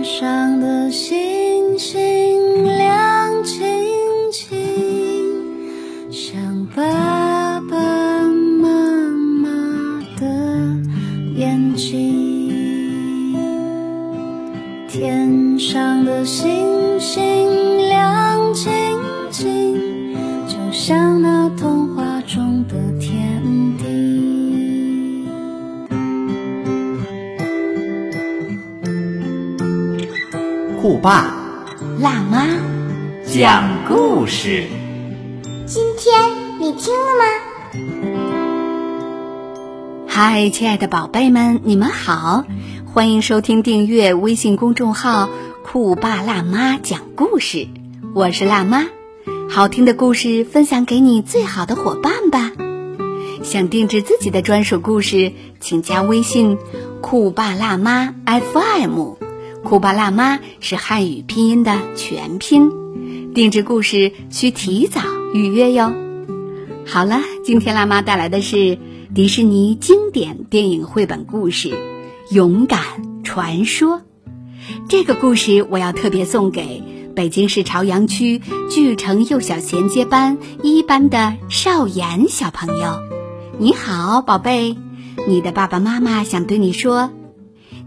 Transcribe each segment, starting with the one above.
天上的星星。爸辣妈，讲故事。今天你听了吗？嗨，亲爱的宝贝们，你们好，欢迎收听订阅微信公众号“酷爸辣妈讲故事”，我是辣妈，好听的故事分享给你最好的伙伴吧。想定制自己的专属故事，请加微信“酷爸辣妈 FM”。酷爸辣妈是汉语拼音的全拼，定制故事需提早预约哟。好了，今天辣妈带来的是迪士尼经典电影绘本故事《勇敢传说》。这个故事我要特别送给北京市朝阳区巨城幼小衔接班一班的邵岩小朋友。你好，宝贝，你的爸爸妈妈想对你说。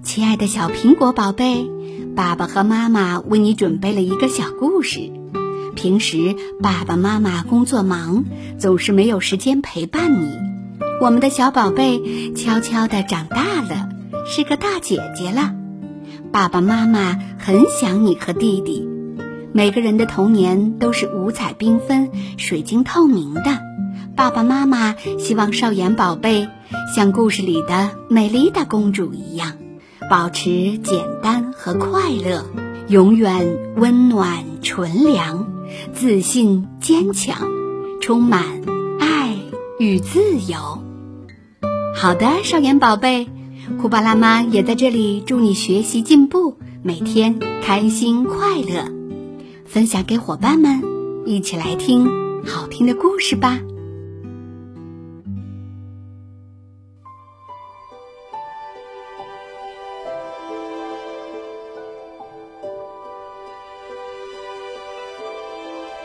亲爱的小苹果宝贝，爸爸和妈妈为你准备了一个小故事。平时爸爸妈妈工作忙，总是没有时间陪伴你。我们的小宝贝悄悄地长大了，是个大姐姐了。爸爸妈妈很想你和弟弟。每个人的童年都是五彩缤纷、水晶透明的。爸爸妈妈希望少妍宝贝像故事里的美丽的公主一样。保持简单和快乐，永远温暖纯良，自信坚强，充满爱与自由。好的，少年宝贝，酷爸辣妈也在这里祝你学习进步，每天开心快乐。分享给伙伴们，一起来听好听的故事吧。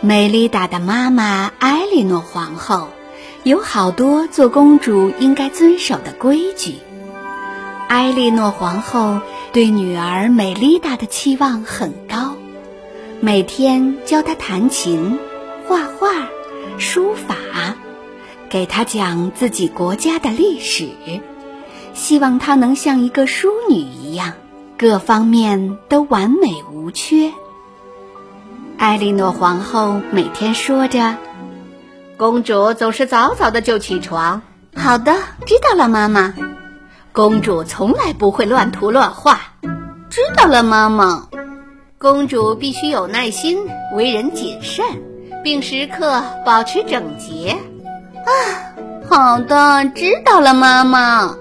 美丽达的妈妈埃莉诺皇后有好多做公主应该遵守的规矩。埃莉诺皇后对女儿美丽达的期望很高，每天教她弹琴、画画、书法，给她讲自己国家的历史，希望她能像一个淑女一样，各方面都完美无缺。艾莉诺皇后每天说着：“公主总是早早的就起床。”“好的，知道了，妈妈。”“公主从来不会乱涂乱画。”“知道了，妈妈。”“公主必须有耐心，为人谨慎，并时刻保持整洁。”“啊，好的，知道了，妈妈。”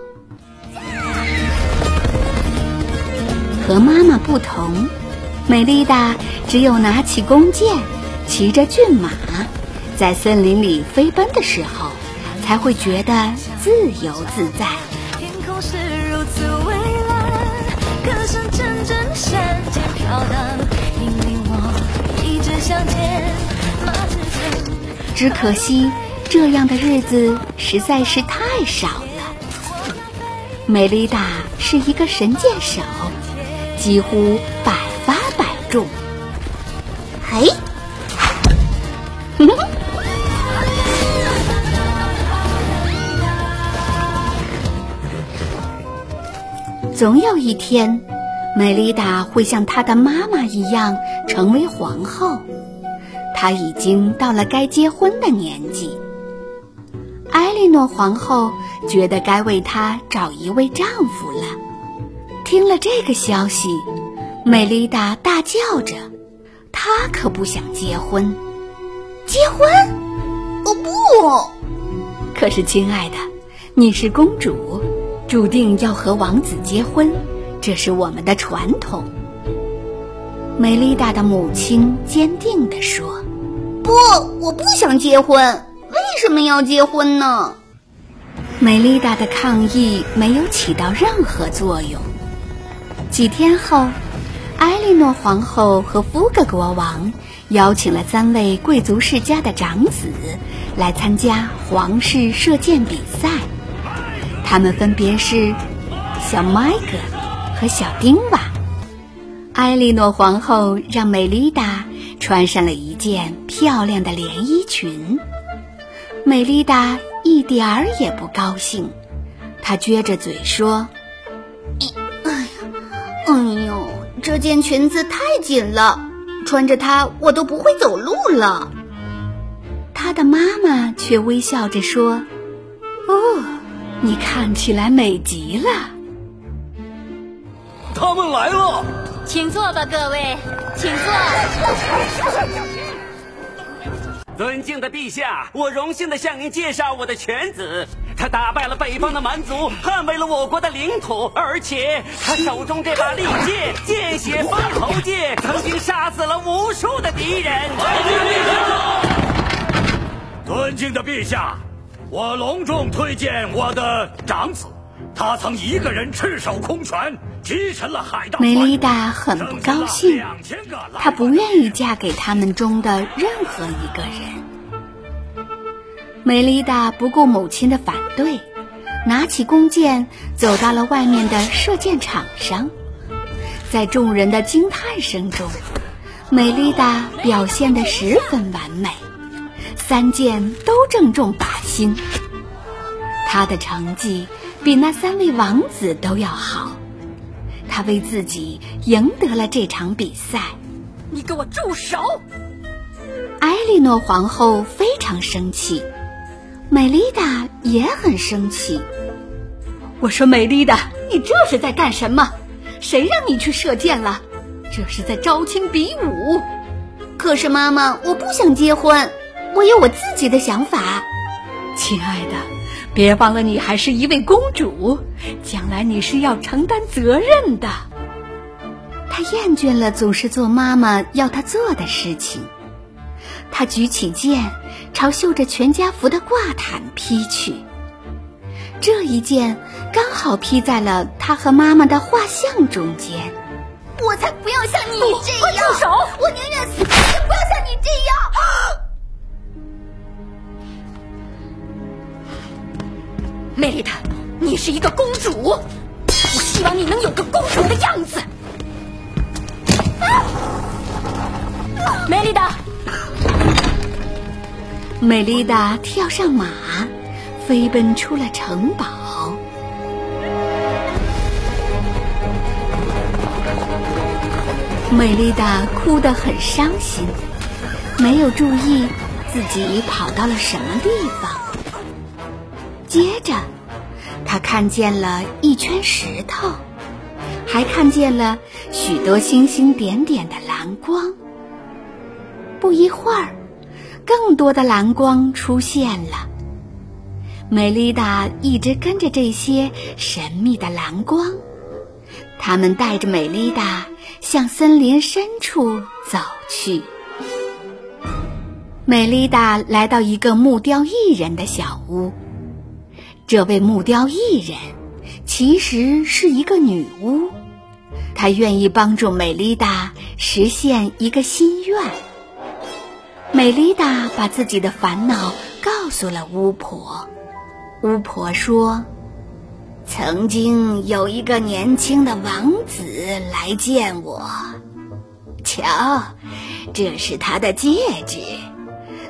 和妈妈不同。美丽达只有拿起弓箭，骑着骏马，在森林里飞奔的时候，才会觉得自由自在。天空是如此蔚蓝，歌声阵阵山间飘荡，引领我一直向前。只可惜这样的日子实在是太少了。美丽达是一个神箭手，几乎总有一天，美丽达会像她的妈妈一样成为皇后。她已经到了该结婚的年纪。艾莉诺皇后觉得该为她找一位丈夫了。听了这个消息。美丽达大叫着：“她可不想结婚，结婚？哦不！可是，亲爱的，你是公主，注定要和王子结婚，这是我们的传统。”美丽达的母亲坚定地说：“不，我不想结婚。为什么要结婚呢？”美丽达的抗议没有起到任何作用。几天后。埃莉诺皇后和福格国王邀请了三位贵族世家的长子来参加皇室射箭比赛，他们分别是小麦格和小丁瓦。埃莉诺皇后让美丽达穿上了一件漂亮的连衣裙，美丽达一点儿也不高兴，她撅着嘴说：“哎呀，哎呦，这件裙子太紧了，穿着它我都不会走路了。”她的妈妈却微笑着说：“哦，你看起来美极了。”他们来了。请坐吧，各位，请坐。尊敬的陛下，我荣幸的向您介绍我的犬子。他打败了北方的蛮族，捍卫了我国的领土，而且他手中这把利剑——见血封喉剑，曾经杀死了无数的敌人。尊敬的陛下，我隆重推荐我的长子。他曾一个人赤手空拳击沉了海盗。梅丽达很不高兴，她不愿意嫁给他们中的任何一个人。梅丽达不顾母亲的反对，拿起弓箭走到了外面的射箭场上。在众人的惊叹声中，美丽达表现得十分完美，三箭都正中靶心。他的成绩。比那三位王子都要好，他为自己赢得了这场比赛。你给我住手！埃莉诺皇后非常生气，美丽达也很生气。我说：“美丽达，你这是在干什么？谁让你去射箭了？这是在招亲比武。”可是妈妈，我不想结婚，我有我自己的想法。亲爱的。别忘了，你还是一位公主，将来你是要承担责任的。她厌倦了总是做妈妈要她做的事情，她举起剑，朝绣着全家福的挂毯劈去。这一剑刚好劈在了她和妈妈的画像中间。我才不要像你这样！住手！我宁愿死，也不要像你这样。梅丽达，你是一个公主，我希望你能有个公主的样子。梅丽达，美丽达跳上马，飞奔出了城堡。美丽达哭得很伤心，没有注意自己跑到了什么地方。接着，他看见了一圈石头，还看见了许多星星点点的蓝光。不一会儿，更多的蓝光出现了。美丽达一直跟着这些神秘的蓝光，他们带着美丽达向森林深处走去。美丽达来到一个木雕艺人的小屋。这位木雕艺人其实是一个女巫，她愿意帮助美丽达实现一个心愿。美丽达把自己的烦恼告诉了巫婆。巫婆说：“曾经有一个年轻的王子来见我，瞧，这是他的戒指。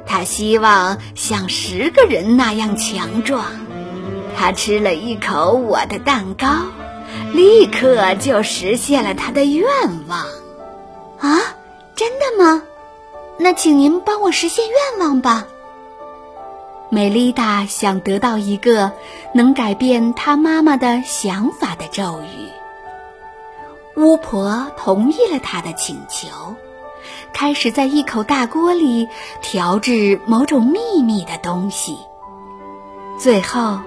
他希望像十个人那样强壮。”他吃了一口我的蛋糕，立刻就实现了他的愿望。啊，真的吗？那请您帮我实现愿望吧。美丽达想得到一个能改变她妈妈的想法的咒语。巫婆同意了她的请求，开始在一口大锅里调制某种秘密的东西。最后。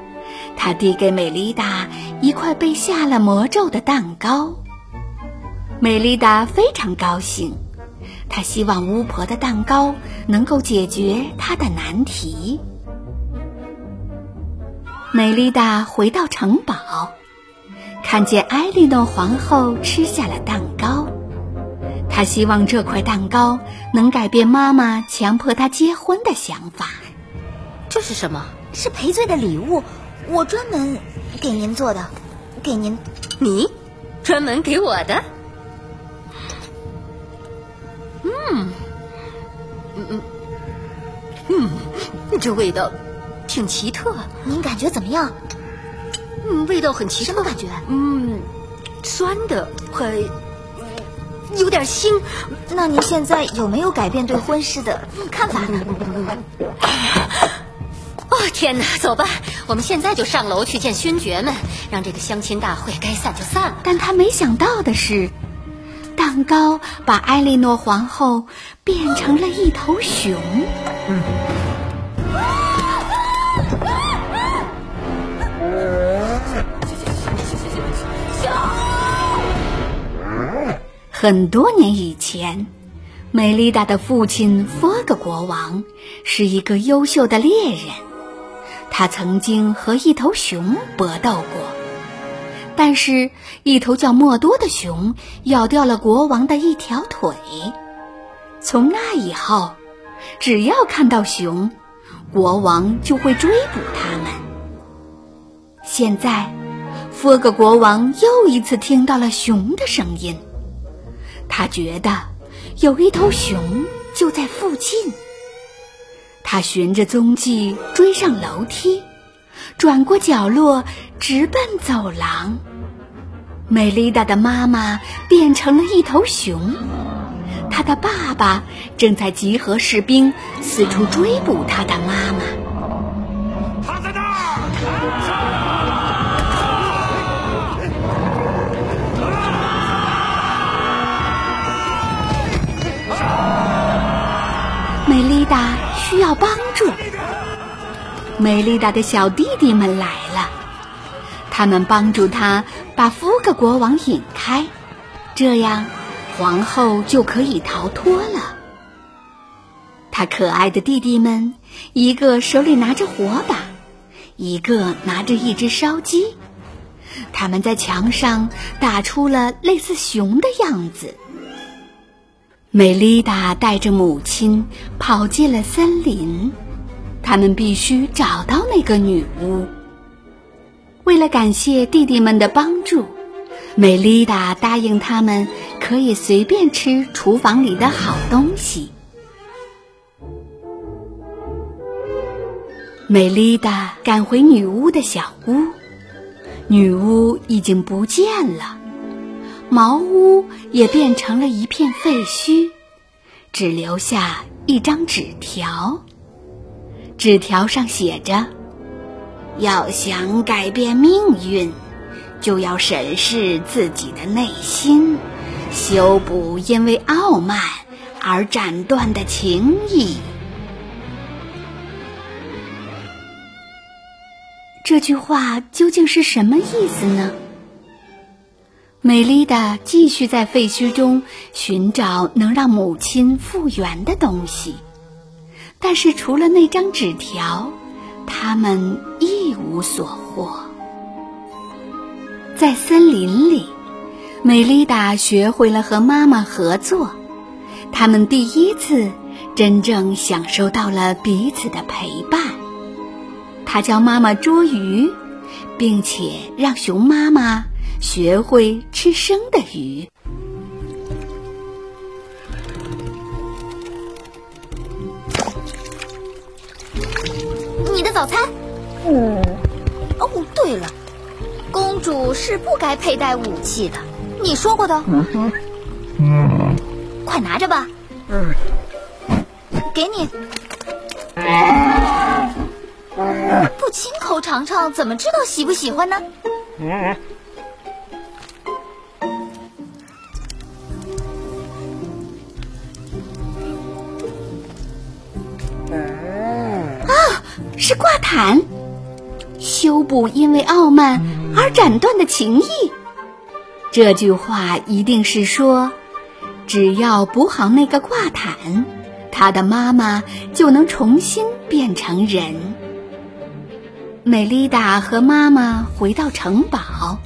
他递给美丽达一块被下了魔咒的蛋糕。美丽达非常高兴，她希望巫婆的蛋糕能够解决她的难题。美丽达回到城堡，看见艾莉诺皇后吃下了蛋糕，她希望这块蛋糕能改变妈妈强迫她结婚的想法。这是什么？是赔罪的礼物，我专门给您做的，给您。你专门给我的？嗯，嗯嗯嗯，这味道挺奇特。您感觉怎么样？嗯，味道很奇特。什么感觉？嗯，酸的，还有点腥。那您现在有没有改变对婚事的看法呢？哦天哪，走吧，我们现在就上楼去见勋爵们，让这个相亲大会该散就散了。但他没想到的是，蛋糕把埃莉诺皇后变成了一头熊。嗯很多年以前，美丽达的父亲佛格国王是一个优秀的猎人，他曾经和一头熊搏斗过，但是，一头叫莫多的熊咬掉了国王的一条腿。从那以后，只要看到熊，国王就会追捕他们。现在，佛格国王又一次听到了熊的声音。他觉得有一头熊就在附近。他循着踪迹追上楼梯，转过角落，直奔走廊。美丽达的妈妈变成了一头熊，她的爸爸正在集合士兵，四处追捕他的妈妈。他在那儿！美丽达需要帮助。美丽达的小弟弟们来了，他们帮助她把福格国王引开，这样皇后就可以逃脱了。他可爱的弟弟们，一个手里拿着火把，一个拿着一只烧鸡，他们在墙上打出了类似熊的样子。美丽达带着母亲跑进了森林，他们必须找到那个女巫。为了感谢弟弟们的帮助，美丽达答应他们可以随便吃厨房里的好东西。美丽达赶回女巫的小屋，女巫已经不见了。茅屋也变成了一片废墟，只留下一张纸条。纸条上写着：“要想改变命运，就要审视自己的内心，修补因为傲慢而斩断的情谊。”这句话究竟是什么意思呢？美丽达继续在废墟中寻找能让母亲复原的东西，但是除了那张纸条，他们一无所获。在森林里，美丽达学会了和妈妈合作，他们第一次真正享受到了彼此的陪伴。她教妈妈捉鱼，并且让熊妈妈。学会吃生的鱼。你的早餐。嗯。哦，对了，公主是不该佩戴武器的，你说过的。嗯嗯。快拿着吧。嗯。给你。不亲口尝尝，怎么知道喜不喜欢呢？嗯。是挂毯，修补因为傲慢而斩断的情谊。这句话一定是说，只要补好那个挂毯，他的妈妈就能重新变成人。美丽达和妈妈回到城堡，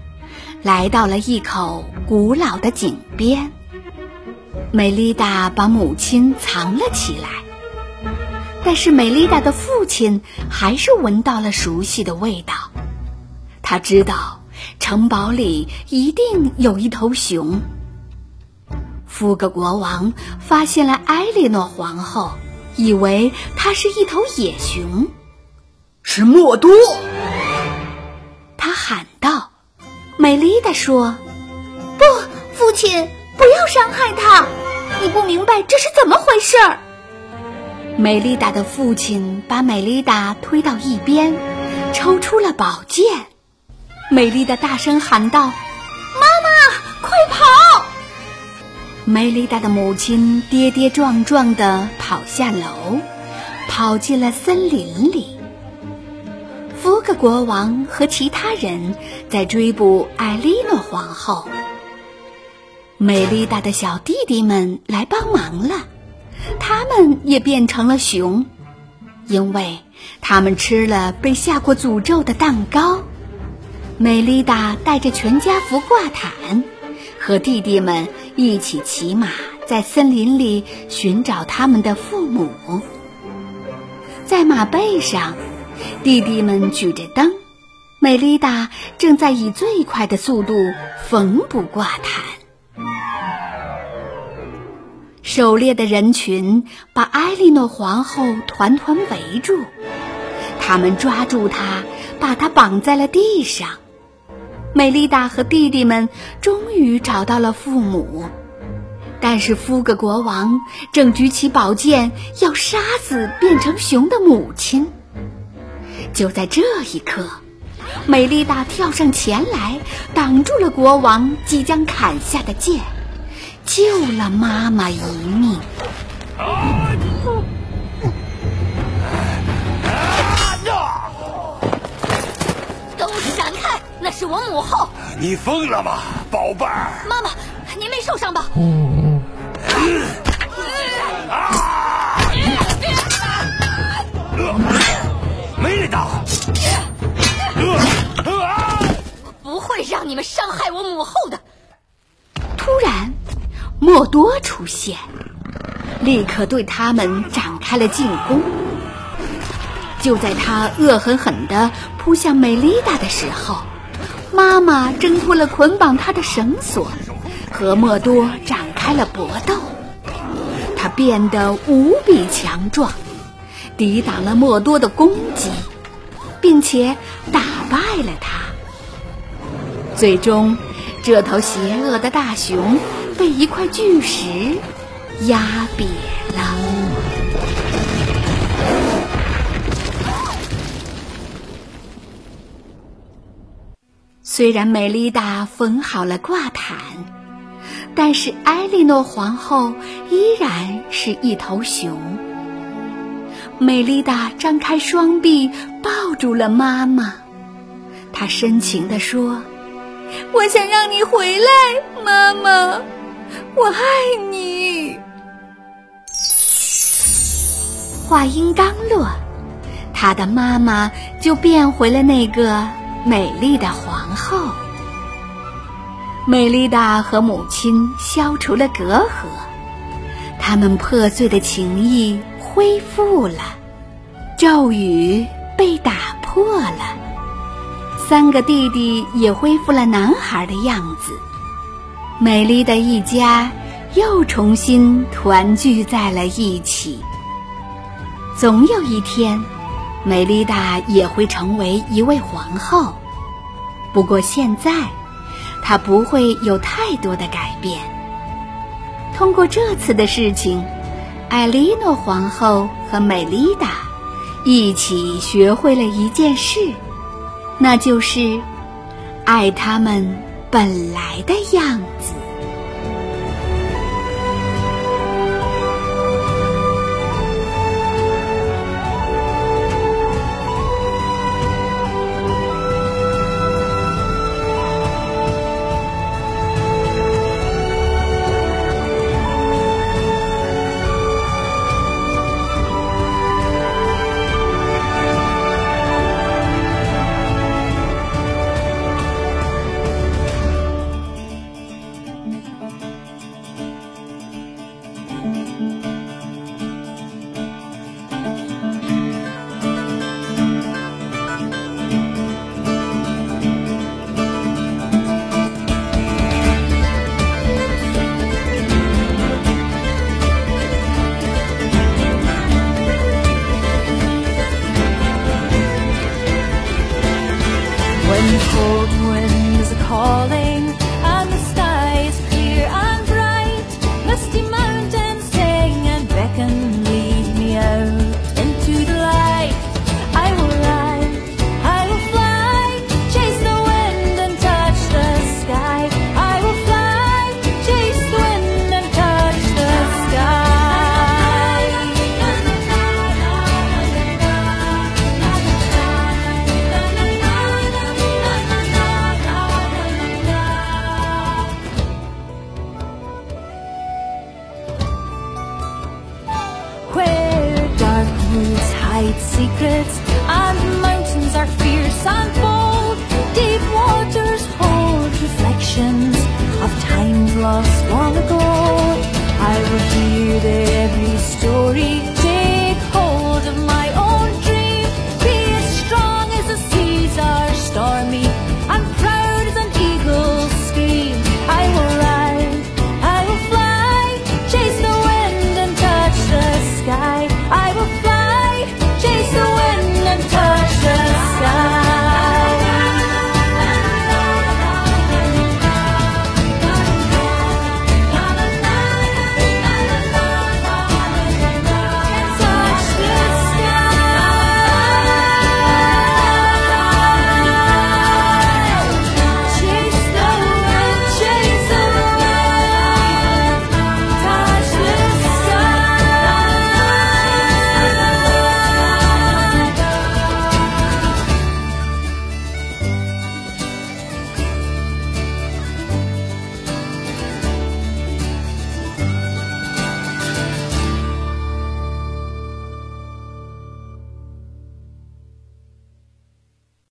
来到了一口古老的井边。美丽达把母亲藏了起来，但是美丽达的父亲还是闻到了熟悉的味道。他知道城堡里一定有一头熊。福格国王发现了埃莉诺皇后，以为她是一头野熊。是莫多，他喊道。美丽达说：“不，父亲，不要伤害他！你不明白这是怎么回事儿。”美丽达的父亲把美丽达推到一边，抽出了宝剑。美丽达大声喊道：“妈妈，快跑！”美丽达的母亲跌跌撞撞地跑下楼，跑进了森林里。福格国王和其他人在追捕艾莉诺皇后。美丽达的小弟弟们来帮忙了，他们也变成了熊，因为他们吃了被下过诅咒的蛋糕。美丽达带着全家福挂毯，和弟弟们一起骑马，在森林里寻找他们的父母。在马背上。弟弟们举着灯，美丽达正在以最快的速度缝补挂毯。狩猎的人群把艾莉诺皇后团团围住，他们抓住她，把她绑在了地上。美丽达和弟弟们终于找到了父母，但是夫格国王正举起宝剑要杀死变成熊的母亲。就在这一刻，美丽达跳上前来，挡住了国王即将砍下的剑，救了妈妈一命。都闪开！那是我母后。你疯了吗，宝贝儿？妈妈，您没受伤吧？不会让你们伤害我母后的。突然，莫多出现，立刻对他们展开了进攻。就在他恶狠狠地扑向美丽达的时候，妈妈挣脱了捆绑她的绳索，和莫多展开了搏斗。她变得无比强壮。抵挡了莫多的攻击，并且打败了他。最终，这头邪恶的大熊被一块巨石压瘪了。虽然美丽达缝好了挂毯，但是埃莉诺皇后依然是一头熊。美丽达张开双臂抱住了妈妈，她深情地说：“我想让你回来，妈妈，我爱你。”话音刚落，她的妈妈就变回了那个美丽的皇后。美丽达和母亲消除了隔阂，他们破碎的情谊。恢复了，咒语被打破了，三个弟弟也恢复了男孩的样子，美丽的一家又重新团聚在了一起。总有一天，美丽达也会成为一位皇后，不过现在，她不会有太多的改变。通过这次的事情。艾莉诺皇后和美丽达一起学会了一件事，那就是爱他们本来的样子。Secrets, and mountains are fierce and bold. Deep waters hold reflections of times lost long ago.